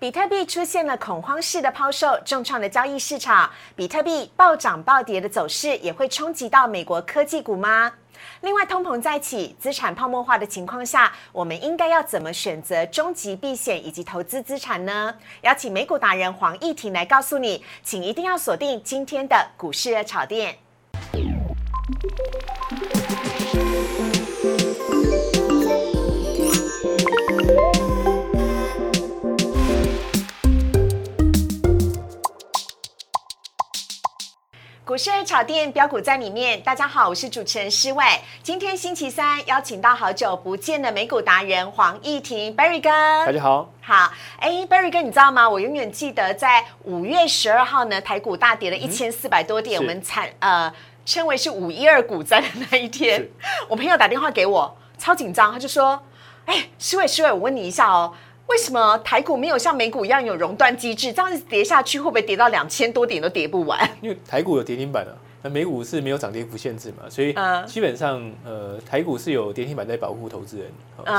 比特币出现了恐慌式的抛售，重创了交易市场。比特币暴涨暴跌的走势也会冲击到美国科技股吗？另外，通膨再起、资产泡沫化的情况下，我们应该要怎么选择终极避险以及投资资产呢？邀请美股达人黄义婷来告诉你，请一定要锁定今天的股市热炒店。股市炒店标股在里面，大家好，我是主持人施伟。今天星期三，邀请到好久不见的美股达人黄义婷 Berry 哥。大家好，好，哎，Berry 哥，你知道吗？我永远记得在五月十二号呢，台股大跌了一千四百多点，我们惨呃称为是五一二股灾的那一天。我朋友打电话给我，超紧张，他就说：“哎，施伟，施伟，我问你一下哦。”为什么台股没有像美股一样有熔断机制？这样子跌下去会不会跌到两千多点都跌不完？因为台股有跌停板啊，那美股是没有涨跌幅限制嘛，所以基本上呃台股是有跌停板在保护投资人，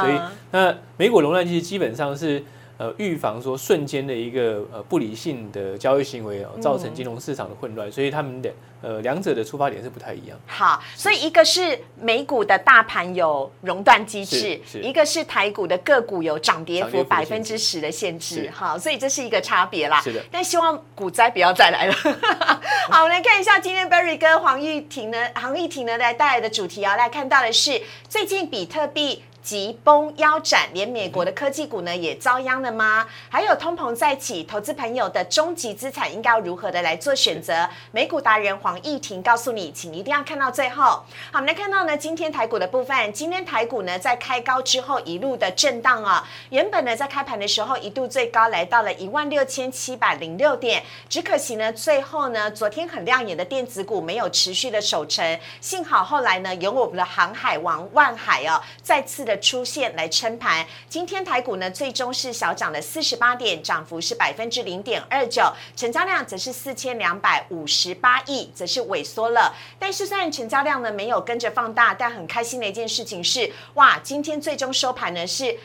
所以那美股熔断机制基本上是。呃，预防说瞬间的一个呃不理性的交易行为哦，造成金融市场的混乱，所以他们的呃两者的出发点是不太一样。好，所以一个是美股的大盘有熔断机制，一个是台股的个股有涨跌幅百分之十的限制。好，所以这是一个差别啦。是的。但希望股灾不要再来了。好，我们来看一下今天 Berry 跟黄玉婷呢，黄玉婷呢来带来的主题啊，来看到的是最近比特币。急崩腰斩，连美国的科技股呢也遭殃了吗？还有通膨再起，投资朋友的终极资产应该要如何的来做选择？美股达人黄义婷告诉你，请一定要看到最后。好，我们来看到呢，今天台股的部分，今天台股呢在开高之后一路的震荡啊，原本呢在开盘的时候一度最高来到了一万六千七百零六点，只可惜呢最后呢昨天很亮眼的电子股没有持续的守成，幸好后来呢有我们的航海王万海哦再次。的出现来撑盘，今天台股呢最终是小涨了四十八点，涨幅是百分之零点二九，成交量则是四千两百五十八亿，则是萎缩了。但是虽然成交量呢没有跟着放大，但很开心的一件事情是，哇，今天最终收盘呢是。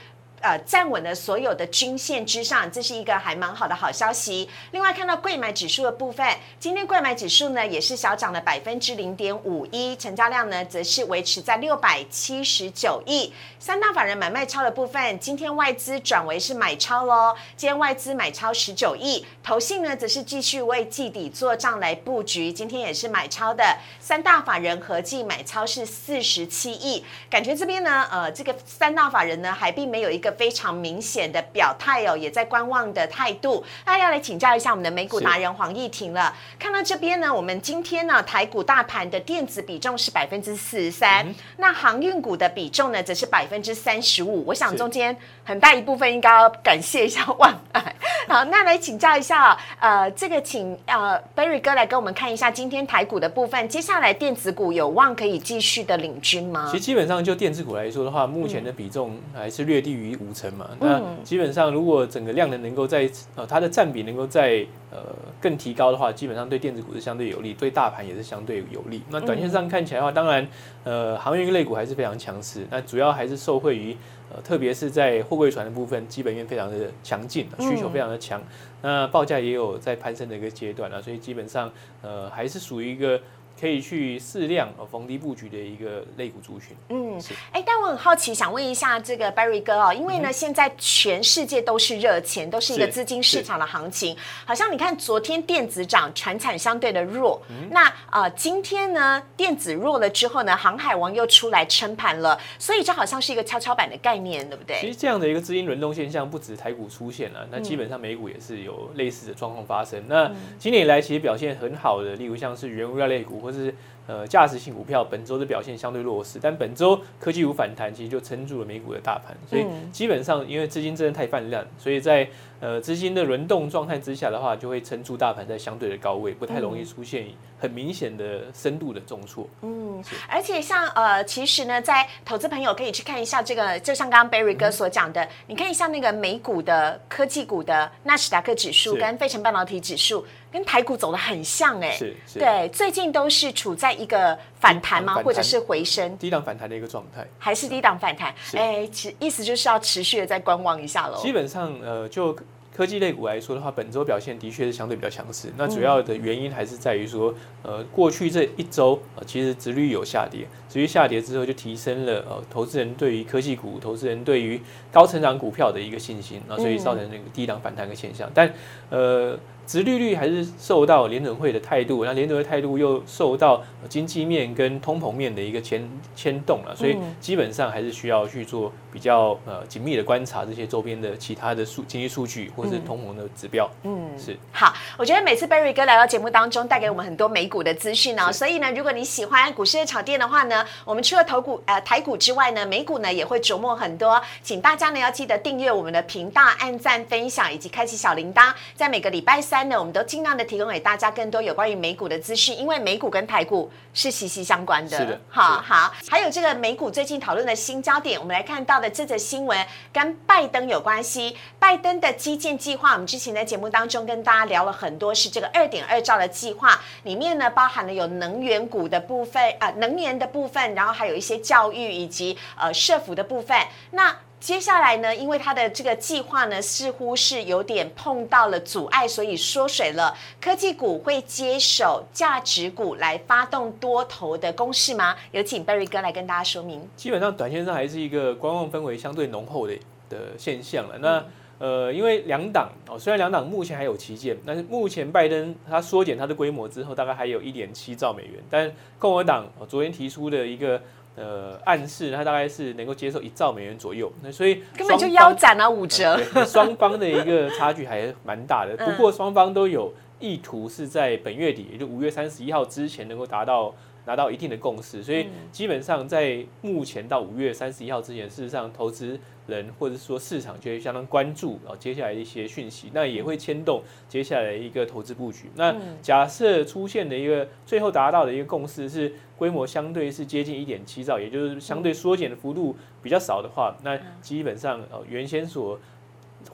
呃，站稳了所有的均线之上，这是一个还蛮好的好消息。另外，看到贵买指数的部分，今天贵买指数呢也是小涨了百分之零点五一，成交量呢则是维持在六百七十九亿。三大法人买卖超的部分，今天外资转为是买超喽，今天外资买超十九亿，投信呢则是继续为季底做账来布局，今天也是买超的。三大法人合计买超是四十七亿，感觉这边呢，呃，这个三大法人呢还并没有一个。非常明显的表态哦，也在观望的态度。那要来请教一下我们的美股达人黄义婷了。看到这边呢，我们今天呢台股大盘的电子比重是百分之四十三，那航运股的比重呢则是百分之三十五。我想中间很大一部分应该要感谢一下万海。好，那来请教一下，呃，这个请呃 Berry 哥来跟我们看一下今天台股的部分。接下来电子股有望可以继续的领军吗？其实基本上就电子股来说的话，目前的比重还是略低于五成嘛。那基本上如果整个量能能够在呃它的占比能够在呃更提高的话，基本上对电子股是相对有利，对大盘也是相对有利。那短线上看起来的话，当然呃航运类股还是非常强势，那主要还是受惠于。呃，特别是在货柜船的部分，基本面非常的强劲，需求非常的强，那报价也有在攀升的一个阶段啊，所以基本上呃还是属于一个。可以去适量呃逢低布局的一个类股族群。嗯，是。哎，但我很好奇，想问一下这个 Barry 哥哦，因为呢，现在全世界都是热钱，都是一个资金市场的行情。好像你看，昨天电子涨，船产相对的弱。那呃，今天呢，电子弱了之后呢，航海王又出来撑盘了，所以这好像是一个跷跷板的概念，对不对？其实这样的一个资金轮动现象，不止台股出现了，那基本上美股也是有类似的状况发生。那今年以来，其实表现很好的，例如像是原物料类股，或是呃，价值性股票本周的表现相对弱势，但本周科技股反弹，其实就撑住了美股的大盘。所以基本上，因为资金真的太泛滥，所以在呃资金的轮动状态之下的话，就会撑住大盘在相对的高位，不太容易出现很明显的深度的重挫。嗯，而且像呃，其实呢，在投资朋友可以去看一下这个，就像刚刚 Barry 哥所讲的，你看一下那个美股的科技股的纳斯达克指数跟费城半导体指数。跟台股走的很像哎，是，对，最近都是处在一个反弹吗，或者是回升？低档反弹的一个状态，还是低档反弹？哎，其意思就是要持续的再观望一下喽。基本上，呃，就科技类股来说的话，本周表现的确是相对比较强势。那主要的原因还是在于说，呃，过去这一周呃，其实殖率有下跌，殖率下跌之后就提升了呃，投资人对于科技股、投资人对于高成长股票的一个信心，那所以造成那个低档反弹的现象。但呃。殖利率还是受到联准会的态度，那联准会态度又受到经济面跟通膨面的一个牵牵动了，所以基本上还是需要去做比较呃紧密的观察这些周边的其他的数经济数据或是通膨的指标。嗯，是好，我觉得每次 Berry 哥来到节目当中，带给我们很多美股的资讯哦，所以呢，如果你喜欢股市的炒店的话呢，我们除了投股呃台股之外呢，美股呢也会琢磨很多，请大家呢要记得订阅我们的频道，按赞分享以及开启小铃铛，在每个礼拜三。三呢，我们都尽量的提供给大家更多有关于美股的资讯，因为美股跟台股是息息相关的。是的，好好。还有这个美股最近讨论的新焦点，我们来看到的这则新闻跟拜登有关系。拜登的基建计划，我们之前在节目当中跟大家聊了很多，是这个二点二兆的计划，里面呢包含了有能源股的部分啊，能源的部分，然后还有一些教育以及呃社服的部分。那接下来呢，因为它的这个计划呢，似乎是有点碰到了阻碍，所以缩水了。科技股会接手价值股来发动多头的攻势吗？有请 Berry 哥来跟大家说明。基本上，短线上还是一个观望氛围相对浓厚的的现象了。那呃，因为两党哦，虽然两党目前还有旗舰，但是目前拜登他缩减他的规模之后，大概还有一点七兆美元。但共和党昨天提出的一个。呃，暗示它大概是能够接受一兆美元左右，那所以根本就腰斩了五折，双方的一个差距还蛮大的。不过双方都有意图是在本月底，也就五月三十一号之前能够达到拿到一定的共识，所以基本上在目前到五月三十一号之前，事实上投资。人或者说市场就会相当关注啊，接下来的一些讯息，那也会牵动接下来一个投资布局。那假设出现的一个最后达到的一个共识是规模相对是接近一点七兆，也就是相对缩减的幅度比较少的话，那基本上呃原先所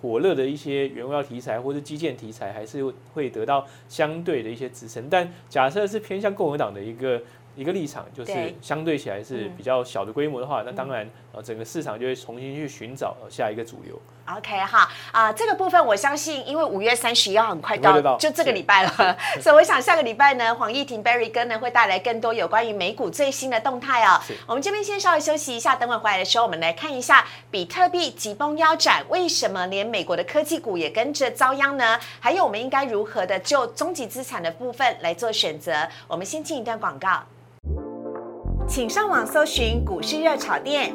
火热的一些原料题材或是基建题材还是会得到相对的一些支撑。但假设是偏向共和党的一个。一个立场就是相对起来是比较小的规模的话，那当然呃整个市场就会重新去寻找下一个主流。OK 哈啊这个部分我相信，因为五月三十一号很快到，就这个礼拜了，所以我想下个礼拜呢，黄义婷 Berry 哥呢会带来更多有关于美股最新的动态哦。我们这边先稍微休息一下，等会回来的时候，我们来看一下比特币急崩腰斩，为什么连美国的科技股也跟着遭殃呢？还有我们应该如何的就终极资产的部分来做选择？我们先进一段广告。请上网搜寻股市热炒店，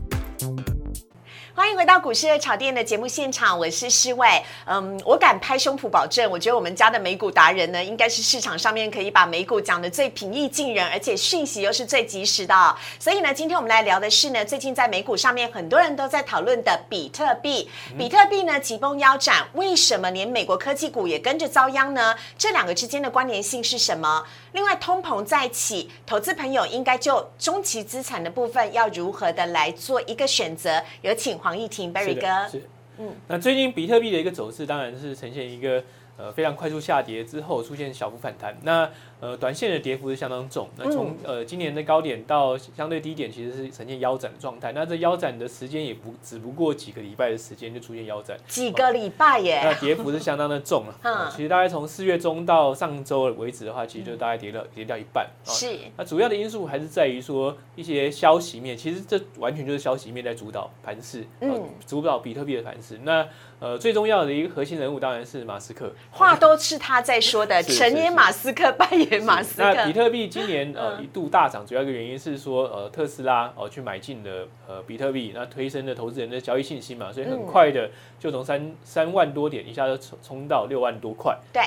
欢迎回到股市的炒店的节目现场，我是施伟。嗯，我敢拍胸脯保证，我觉得我们家的美股达人呢，应该是市场上面可以把美股讲的最平易近人，而且讯息又是最及时的。所以呢，今天我们来聊的是呢，最近在美股上面很多人都在讨论的比特币。比特币呢急崩腰斩，为什么连美国科技股也跟着遭殃呢？这两个之间的关联性是什么？另外，通膨再起，投资朋友应该就中期资产的部分要如何的来做一个选择？有请黄义婷 Berry 哥。是，嗯，那最近比特币的一个走势，当然是呈现一个呃非常快速下跌之后出现小幅反弹。那呃，短线的跌幅是相当重。那从呃今年的高点到相对低点，其实是呈现腰斩的状态。那这腰斩的时间也不只不过几个礼拜的时间就出现腰斩，几个礼拜耶。那跌幅是相当的重了。嗯，其实大概从四月中到上周为止的话，其实就大概跌了跌掉一半。是。那主要的因素还是在于说一些消息面，其实这完全就是消息面在主导盘势，嗯，主导比特币的盘势。那呃最重要的一个核心人物当然是马斯克，话都是他在说的，成年马斯克扮演。那比特币今年呃一度大涨，主要一个原因是说呃特斯拉哦去买进了呃比特币，那推升了投资人的交易信心嘛，所以很快的就从三三万多点一下就冲冲到六万多块。对，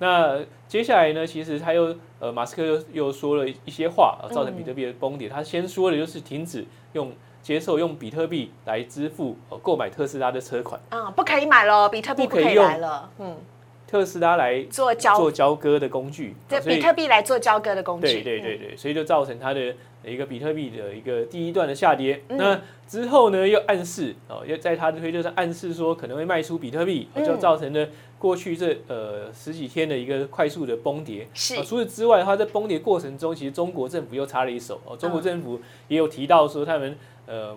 那接下来呢，其实他又呃马斯克又又说了一些话，造成比特币的崩跌。他先说的就是停止用接受用比特币来支付呃购买特斯拉的车款。啊，不可以买了，比特币不可以买了，嗯。特斯拉来做交做交割的工具，对，比特币来做交割的工具。对对对嗯，对，所以就造成它的一个比特币的一个第一段的下跌。嗯。那之后呢，又暗示哦，又在它的推特上暗示说可能会卖出比特币，哦就嗯造成了过去这呃十几天的一个快速的崩跌。是哦除此之外的话，在崩跌过程中，其实中国政府又插了一手。哦，中国嗯政府也有提到说他们呃。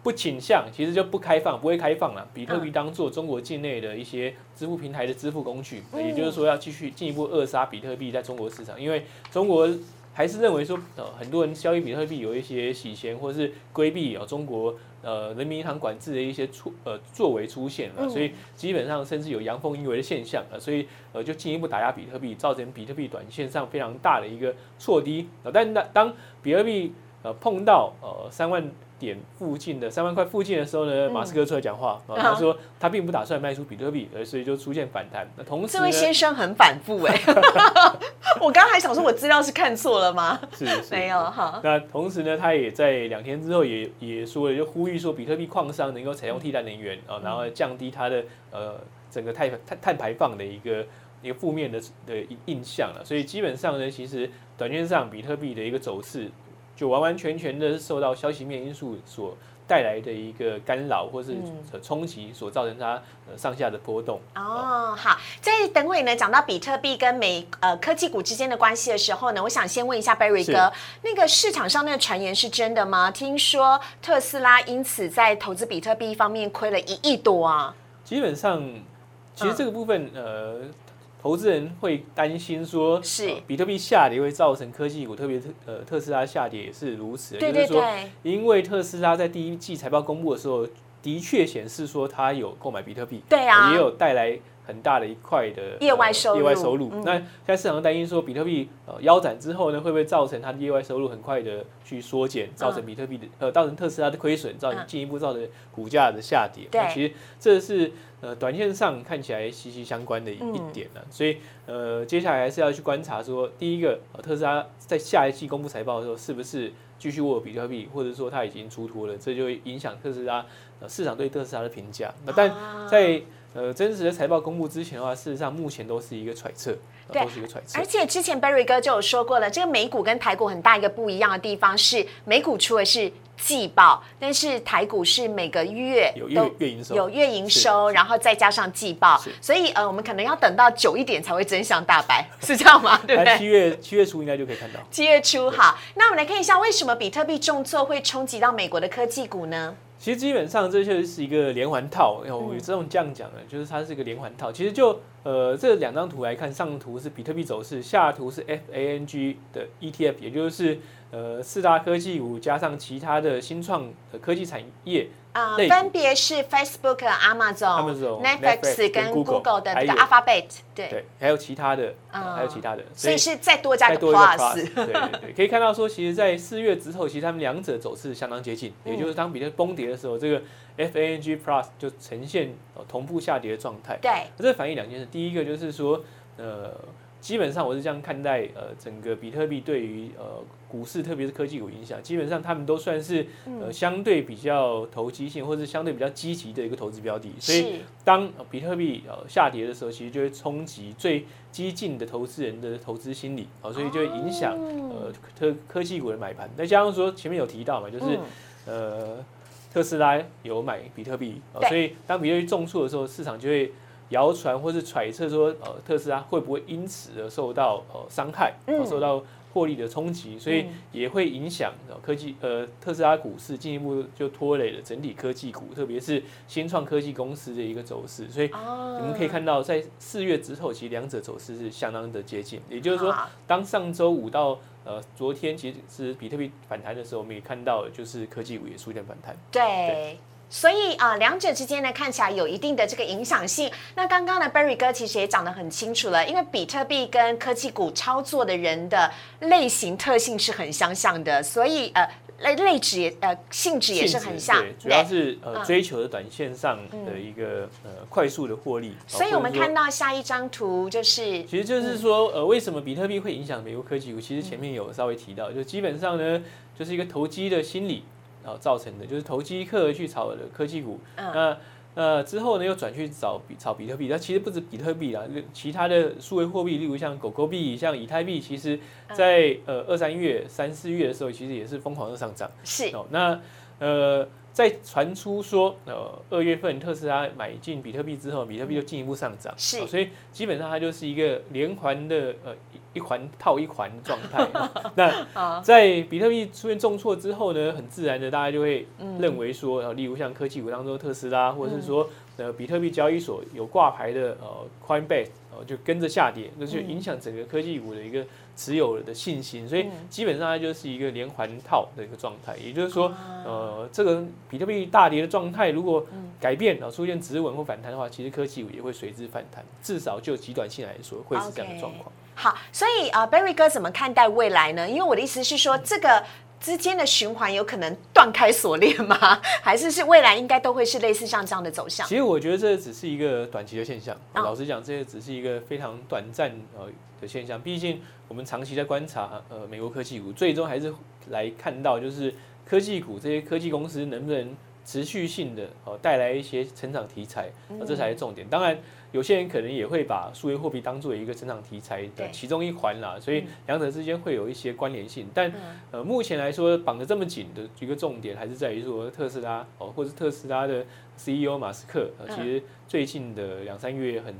不倾向，其实就不开放，不会开放了。比特币当做中国境内的一些支付平台的支付工具，嗯也就是说要继续进一步扼杀比特币在中国市场，因为中国还是认为说，呃，很多人交易比特币有一些洗钱或是规避哦中国呃人民银行管制的一些出呃作为出现了，嗯所以基本上甚至有阳奉阴违的现象啊，所以呃就进一步打压比特币，造成比特币短线上非常大的一个挫低。呃、但当当比特币呃碰到呃三万点附近的三万块附近的时候呢，嗯马斯克出来讲话，啊，他说他并不打算卖出比特币，而，所以就出现反弹。那同时呢这位，先生很反复 哎，我刚刚还想说，我资料是看错了吗？是是没有哈，那同时呢，他也在两天之后也也说了，就呼吁说比特币矿商能够采用替代能源啊，然后降低它的呃整个碳碳碳排放的一个一个负面的的印象了。所以基本上呢，其实短线上比特币的一个走势，就完完全全的受到消息面因素所带来的一个干扰或是冲击所造成它呃上下的波动。哦，好，在等会呢讲到比特币跟美呃科技股之间的关系的时候呢，我想先问一下 Barry 哥，那个市场上那个传言是真的吗？听说特斯拉因此在投资比特币方面亏了一亿多啊。基本上，其实这个部分，呃，投资人会担心说，是呃比特币下跌会造成科技股，特别特呃特斯拉下跌也是如此。对对就是说，对，因为特斯拉在第一季财报公布的时候，的确显示说它有购买比特币，对啊也有带来很大的一块的业外收入业外收入。嗯。那现在市场担心说，比特币呃腰斩之后呢，会不会造成它的业外收入很快的去缩减，造成比特币的呃造成特斯拉的亏损，造成嗯。进一步造成股价的下跌？对。其实这是呃短线上看起来息息相关的一点呢、所以呃接下来还是要去观察说，第一个、呃特斯拉在下一季公布财报的时候，是不是继续握有比特币，或者说它已经出脱了，这就会影响特斯拉呃市场对特斯拉的评价。那但啊在呃真实的财报公布之前的话，事实上目前都是一个揣测，都是一个揣测而。且之前 Barry 哥就有说过了，这个美股跟台股很大一个不一样的地方是，美股出的是季报，但是台股是每个月有月营收，有月营收，然后再加上季报，所以呃，我们可能要等到久一点才会真相大白，是这样吗？对不对？七月七月初应该就可以看到。七月初好，那我们来看一下为什么比特币重挫会冲击到美国的科技股呢？其实基本上这就是一个连环套，嗯我这种这样讲的，就是它是一个连环套。其实就呃这两张图来看，上图是比特币走势，下图是 FANG 的 ETF，也就是呃四大科技股加上其他的新创的科技产业，啊、分别是 Facebook、Amazon、Netflix 跟跟 Google，Google 的 Alphabet，对，对，还有其他的，还有其他的，所以是再多加一个 Plus，plus，对对对，可以看到说，其实，在四月之后，其实他们两者走势相当接近，嗯也就是当比特币崩跌的时候，这个 FANG Plus 就呈现呃同步下跌的状态。对，这反映两件事，第一个就是说，呃，基本上我是这样看待，呃，整个比特币对于呃股市，特别是科技股影响，基本上他们都算是嗯呃相对比较投机性，或者是相对比较积极的一个投资标的，所以。是，当呃比特币呃下跌的时候，其实就会冲击最激进的投资人的投资心理啊、所以就会影响呃科科技股的买盘。再加上说前面有提到嘛，就是、嗯呃特斯拉有买比特币、呃所以当比特币重挫的时候，市场就会谣传或是揣测说呃特斯拉会不会因此而受到呃伤害，受到获利的冲击，所以嗯也会影响呃科技呃特斯拉股市进一步就拖累了整体科技股，特别是新创科技公司的一个走势。所以哦你们可以看到，在四月之后，其实两者走势是相当的接近。也就是说，好当上周五到呃昨天其实是比特币反弹的时候，我们也看到就是科技股也出现反弹。对。所以啊、呃两者之间呢，看起来有一定的这个影响性。那刚刚呢，Berry 哥其实也讲得很清楚了，因为比特币跟科技股操作的人的类型特性是很相像的，所以呃类类质也呃性质也是很像对，，主要是呃嗯追求的短线上的一个呃快速的获利。所以我们看到。到下一张图就是其实就是说，呃，为什么比特币会影响美国科技股？其实前面有稍微提到，就基本上呢，就是一个投机的心理啊、造成的，就是投机客去炒的科技股。嗯那呃，之后呢又转去找比炒比特币，那其实不止比特币啦，其他的数位货币，例如像狗狗币、像以太币，其实在呃二三月、三四月的时候，其实也是疯狂的上涨。是哦，那呃。在传出说，呃，二月份特斯拉买进比特币之后，比特币就进一步上涨，是，所以基本上它就是一个连环的，呃，一环套一环的状态。那在比特币出现重挫之后呢，很自然的大家就会认为说，呃，例如像科技股当中特斯拉，或者是说，呃，比特币交易所有挂牌的，呃，Coinbase，呃，就跟着下跌，那就影响整个科技股的一个。持有的信心，所以基本上它就是一个连环套的一个状态。也就是说，呃，这个比特币大跌的状态如果改变然后，出现止稳或反弹的话，其实科技股也会随之反弹。至少就极短性来说，会是这样的状况。好，所以啊，Berry 哥怎么看待未来呢？因为我的意思是说，这个之间的循环有可能断开锁链吗？还是是未来应该都会是类似像这样的走向？其实我觉得这只是一个短期的现象。老实讲，这些只是一个非常短暂呃的现象。毕竟。我们长期在观察，呃，美国科技股，最终还是来看到，就是科技股这些科技公司能不能持续性的哦带来一些成长题材，那这才是重点。当然，有些人可能也会把数位货币当做一个成长题材的其中一环啦，所以两者之间会有一些关联性。但呃，目前来说绑得这么紧的一个重点，还是在于说特斯拉哦，或者特斯拉的 CEO 马斯克，其实最近的两三个月很。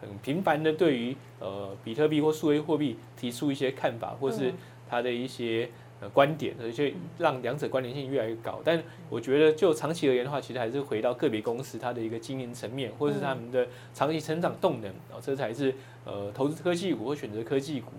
很频繁的对于呃比特币或数位货币提出一些看法，或是他的一些呃观点，而且让两者关联性越来越高。但我觉得就长期而言的话，其实还是回到个别公司它的一个经营层面，或者是他们的长期成长动能啊，这才是呃投资科技股或选择科技股。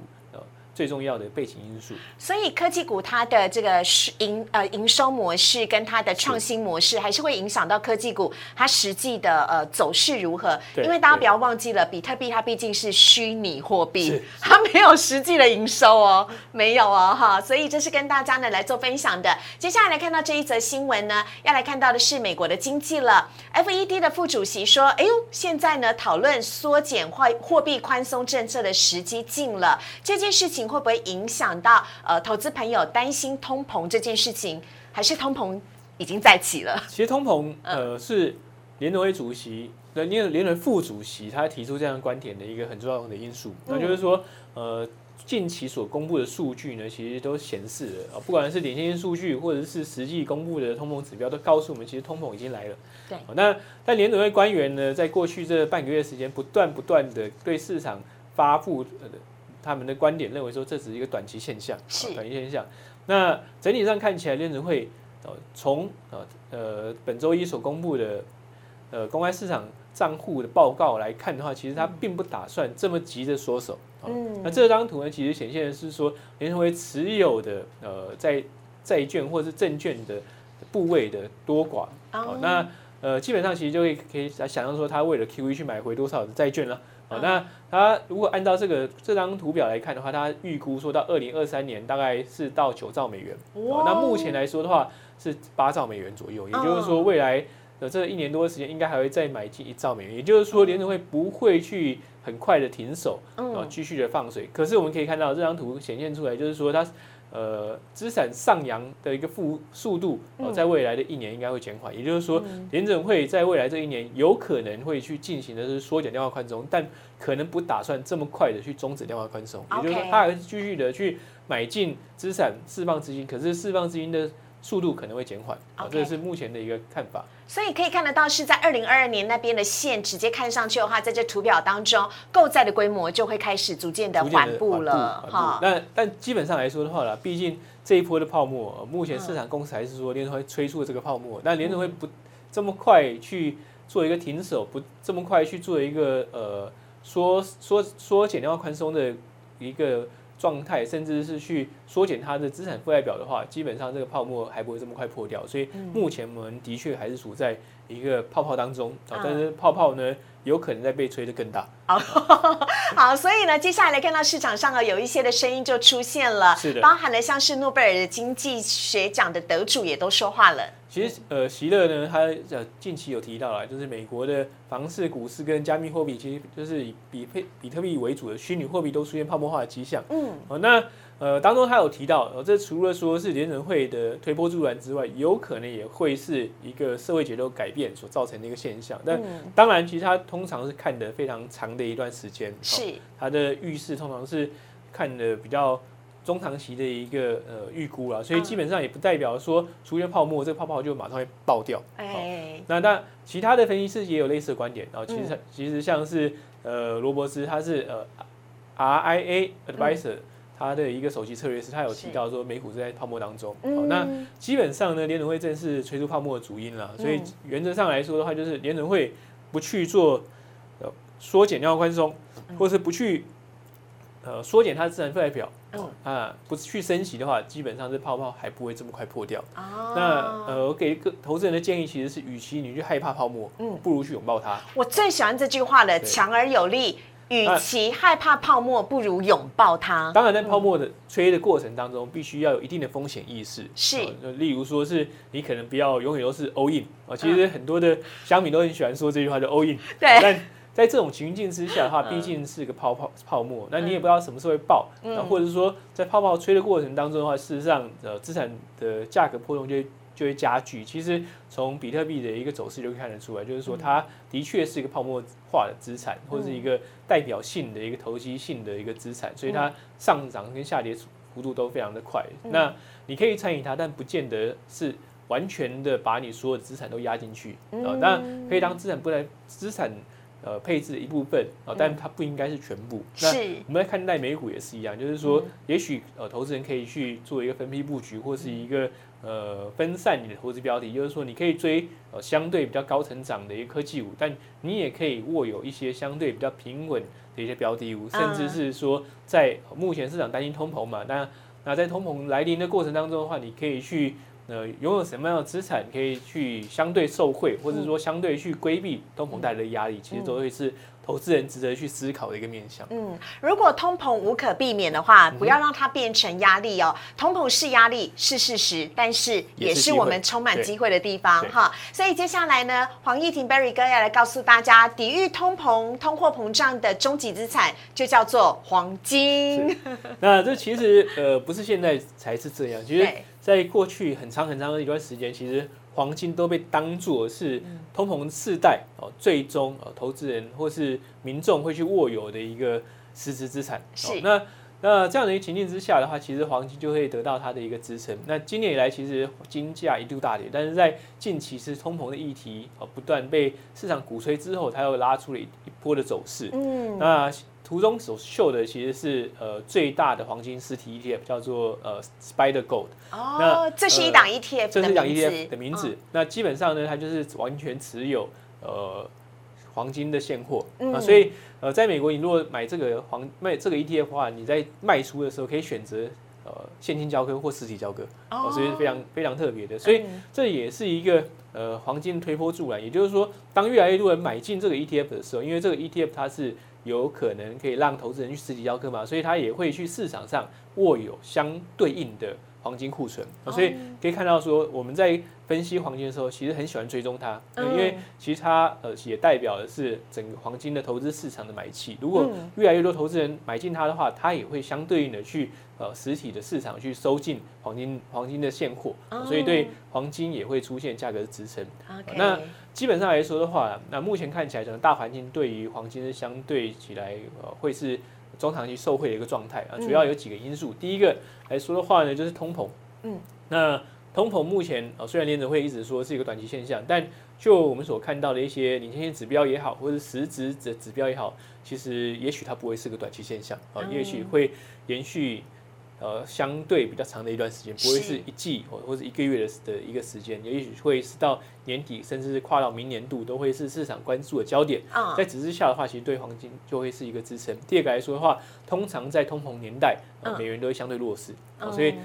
最重要的背景因素，所以科技股它的这个营呃营收模式跟它的创新模式，还是会影响到科技股它实际的呃走势如何？因为大家不要忘记了，比特币它毕竟是虚拟货币，它没有实际的营收哦，没有哦哈，所以这是跟大家呢来做分享的。接下来来看到这一则新闻呢，要来看到的是美国的经济了。FED 的副主席说：“哎呦，现在呢讨论缩减货货币宽松政策的时机近了，这件事情。”会不会影响到呃投资朋友担心通膨这件事情，还是通膨已经在起了？其实通膨呃是联储会主席、联联联储副主席他提出这样观点的一个很重要的因素。那就是说呃近期所公布的数据呢，其实都显示了啊，不管是领先数据或者是实际公布的通膨指标，都告诉我们其实通膨已经来了。对。那但联准会官员呢，在过去这半个月时间，不断不断的对市场发布呃。他们的观点认为说，这只是一个短期现象，是短期现象。那整体上看起来，联储会呃从呃呃本周一所公布的呃公开市场账户的报告来看的话，其实它并不打算这么急着缩手。嗯，那这张图呢，其实显现的是说，联储会持有的呃在债券或者是证券的部位的多寡。哦，那呃基本上其实就会可以来想象说，他为了 QE 去买回多少的债券了。哦，那它如果按照这个这张图表来看的话，它预估说到二零二三年大概是到九兆美元。哦，那目前来说的话是八兆美元左右，也就是说未来的这一年多的时间应该还会再买进一兆美元。也就是说联储会不会去很快的停手，啊，继续的放水。可是我们可以看到这张图显现出来，就是说它。呃，资产上扬的一个负速度，呃，在未来的一年应该会减缓。也就是说，联准会在未来这一年有可能会去进行的是缩减量化宽松，但可能不打算这么快的去终止量化宽松。也就是说，它还是继续的去买进资产，释放资金。可是释放资金的速度可能会减缓。啊，这是目前的一个看法。所以可以看得到，是在二零二二年那边的线直接看上去的话，在这图表当中，购债的规模就会开始逐渐的缓步了。哈，那但基本上来说的话呢，毕竟这一波的泡沫，目前市场公司还是说联储会催促这个泡沫，那联储会不这么快去做一个停手，不这么快去做一个呃缩缩缩减量化宽松的一个。状态，甚至是去缩减它的资产负债表的话，基本上这个泡沫还不会这么快破掉。所以目前我们的确还是处在一个泡泡当中啊，但是泡泡呢？有可能在被吹得更大。好，好，所以呢，接下来看到市场上啊，有一些的声音就出现了，是的，包含了像是诺贝尔的经济学奖的得主也都说话了。其实，呃，席勒呢，他呃近期有提到了，就是美国的房市、股市跟加密货币，其实就是以比比比特币为主的虚拟货币都出现泡沫化的迹象。嗯，哦，那呃，当中他有提到，呃，这除了说是联准会的推波助澜之外，有可能也会是一个社会结构改变所造成的一个现象。但当然，其实他通常是看的非常长的一段时间，是他的预示通常是看的比较中长期的一个呃预估了，所以基本上也不代表说出现泡沫，这个泡泡就马上会爆掉。哎，那但其他的分析师也有类似的观点，然后其实其实像是呃罗伯斯，他是呃 RIA Advisor。他的一个首席策略师，他有提到说美股是在泡沫当中。好，那基本上呢，联准会正是吹出泡沫的主因了。所以原则上来说的话，就是联准会不去做呃缩减量化宽松，或是不去呃缩减它的资产负债表，啊，不去升息的话，基本上这泡泡还不会这么快破掉。那呃，我给一个投资人的建议其实是，与其你去害怕泡沫，嗯，不如去拥抱它。我最喜欢这句话了，强而有力。与其害怕泡沫，不如拥抱它。当然，在泡沫的吹的过程当中，必须要有一定的风险意识。是，例如说是你可能不要永远都是 all in 啊。其实很多的乡民都很喜欢说这句话，就 all in。对。但在这种情境之下的话，毕竟是个泡泡泡沫，那你也不知道什么时候会爆。那。或者是说，在泡泡吹的过程当中的话，事实上，呃，资产的价格波动就。就会加剧。其实从比特币的一个走势就看得出来，就是说它的确是一个泡沫化的资产，或者是一个代表性的一个投机性的一个资产，所以它上涨跟下跌幅度都非常的快。那你可以参与它，但不见得是完全的把你所有的资产都压进去啊。那可以当资产不来资产。呃，配置的一部分啊，但它不应该是全部。那我们在看待美股也是一样，就是说，也许呃，投资人可以去做一个分批布局，或是一个呃分散你的投资标的，就是说，你可以追呃相对比较高成长的一个科技股，但你也可以握有一些相对比较平稳的一些标的物，甚至是说，在目前市场担心通膨嘛，那那在通膨来临的过程当中的话，你可以去。呃，拥有什么样的资产可以去相对受惠，或者说相对去规避通膨带来的压力，其实都会是投资人值得去思考的一个面向。嗯，如果通膨无可避免的话，不要让它变成压力哦。通膨是压力，是事实，但是也是我们充满机会的地方哈。所以接下来呢，黄义婷 Berry 哥要来告诉大家，抵御通膨、通货膨胀的终极资产就叫做黄金。那这其实呃不是现在才是这样，其实。在过去很长很长的一段时间，其实黄金都被当作是通膨世代哦，最终呃投资人或是民众会去握有的一个实质资产。是那那这样的一个情境之下的话，其实黄金就会得到它的一个支撑。那今年以来，其实金价一度大跌，但是在近期是通膨的议题哦不断被市场鼓吹之后，它又拉出了一一波的走势。嗯，那。图中所秀的其实是呃最大的黄金实体 ETF，叫做呃 Spider Gold。哦，这是一档 ETF 这是一档 ETF 的名字。那基本上呢，它就是完全持有呃黄金的现货啊。所以呃，在美国，你如果买这个黄卖这个 ETF 的话，你在卖出的时候可以选择呃现金交割或实体交割，哦，所以是非常非常特别的。所以这也是一个呃黄金推波助澜。也就是说，当越来越多人买进这个 ETF 的时候，因为这个 ETF 它是有可能可以让投资人去实体交割嘛，所以他也会去市场上握有相对应的黄金库存，所以可以看到说我们在分析黄金的时候，其实很喜欢追踪它，因为其实它呃也代表的是整个黄金的投资市场的买气。如果越来越多投资人买进它的话，它也会相对应的去呃实体的市场去收进黄金黄金的现货，所以对黄金也会出现价格的支撑。那基本上来说的话，那目前看起来整个大环境对于黄金是相对起来呃会是中长期受惠的一个状态啊。主要有几个因素，第一个来说的话呢，就是通膨。嗯，那通膨目前啊，虽然联准会一直说是一个短期现象，但就我们所看到的一些领先性指标也好，或者实质的指标也好，其实也许它不会是个短期现象啊，也许会延续。呃，相对比较长的一段时间，不会是一季或或者一个月的的一个时间，也许会是到年底，甚至是跨到明年度，都会是市场关注的焦点。在指之下的话，其实对黄金就会是一个支撑。第二个来说的话，通常在通膨年代，美元都会相对弱势，所以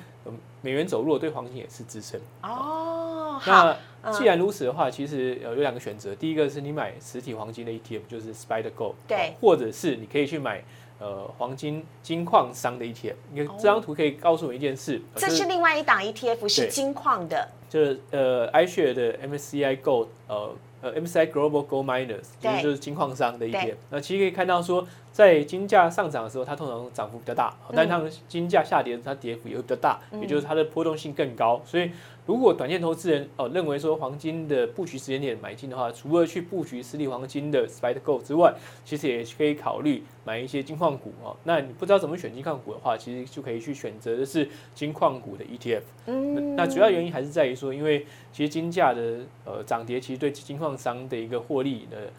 美元走弱对黄金也是支撑。哦，那既然如此的话，其实有两个选择，第一个是你买实体黄金的 ETF，就是 Spider Gold，对，或者是你可以去买。呃，黄金金矿商的 ETF，你看这张图可以告诉我一件事，这是另外一档 ETF，是金矿的，就是呃，iShare 的 MSCI Gold，呃呃，MSCI Global Gold Miners，其实就是金矿商的 ETF。那其实可以看到说，在金价上涨的时候，它通常涨幅比较大，但它金价下跌，它跌幅也会比较大，也就是它的波动性更高。所以，如果短线投资人哦认为说黄金的布局时间点买进的话，除了去布局实体黄金的 Spite Gold 之外，其实也可以考虑买一些金矿股哦。那你不知道怎么选金矿股的话，其实就可以去选择的是金矿股的 ETF。嗯，那主要原因还是在于说，因为其实金价的呃涨跌，其实对金矿商的一个获利的。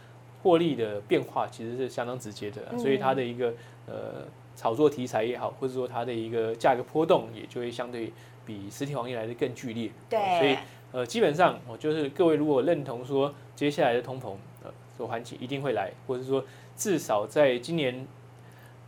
获利的变化其实是相当直接的，所以它的一个呃炒作题材也好，或者说它的一个价格波动也就会相对比实体黄金来的更剧烈。对，所以呃基本上我就是各位如果认同说接下来的通膨呃说环境一定会来，或者说至少在今年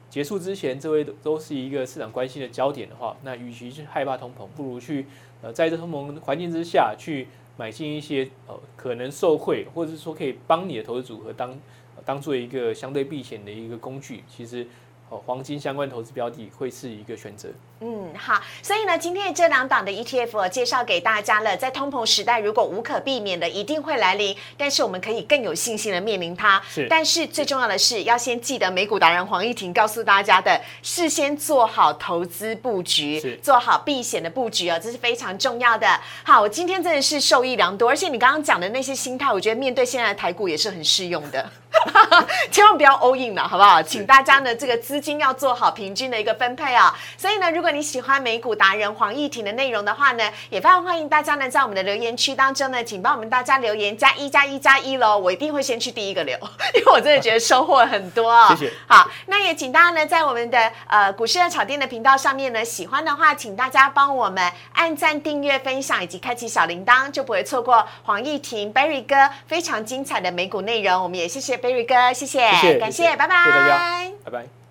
结束之前，这位都是一个市场关心的焦点的话，那与其去害怕通膨，不如去呃在这通膨环境之下去。买进一些呃可能受惠，或者是说可以帮你的投资组合当当做一个相对避险的一个工具，其实。哦，黄金相关投资标的会是一个选择。嗯，好，所以呢，今天这两档的 ETF 介绍给大家了。在通膨时代，如果无可避免的一定会来临，但是我们可以更有信心的面临它。是，但是最重要的是要先记得美股达人黄义婷告诉大家的，事先做好投资布局，做好避险的布局啊，这是非常重要的。好，我今天真的是受益良多，而且你刚刚讲的那些心态，我觉得面对现在的台股也是很适用的。千万不要 all in 了，好不好？请大家呢，这个资金要做好平均的一个分配啊。所以呢，如果你喜欢美股达人黄义婷的内容的话呢，也非常欢迎大家呢，在我们的留言区当中呢，请帮我们大家留言加一加一加一喽，我一定会先去第一个留，因为我真的觉得收获很多啊。谢谢。好，那也请大家呢，在我们的呃股市的炒店的频道上面呢，喜欢的话，请大家帮我们按赞、订阅、分享以及开启小铃铛，就不会错过黄义婷 Berry 哥非常精彩的美股内容。我们也谢谢。Berry 哥，谢谢，谢谢，感谢，拜拜，谢谢大家，拜拜。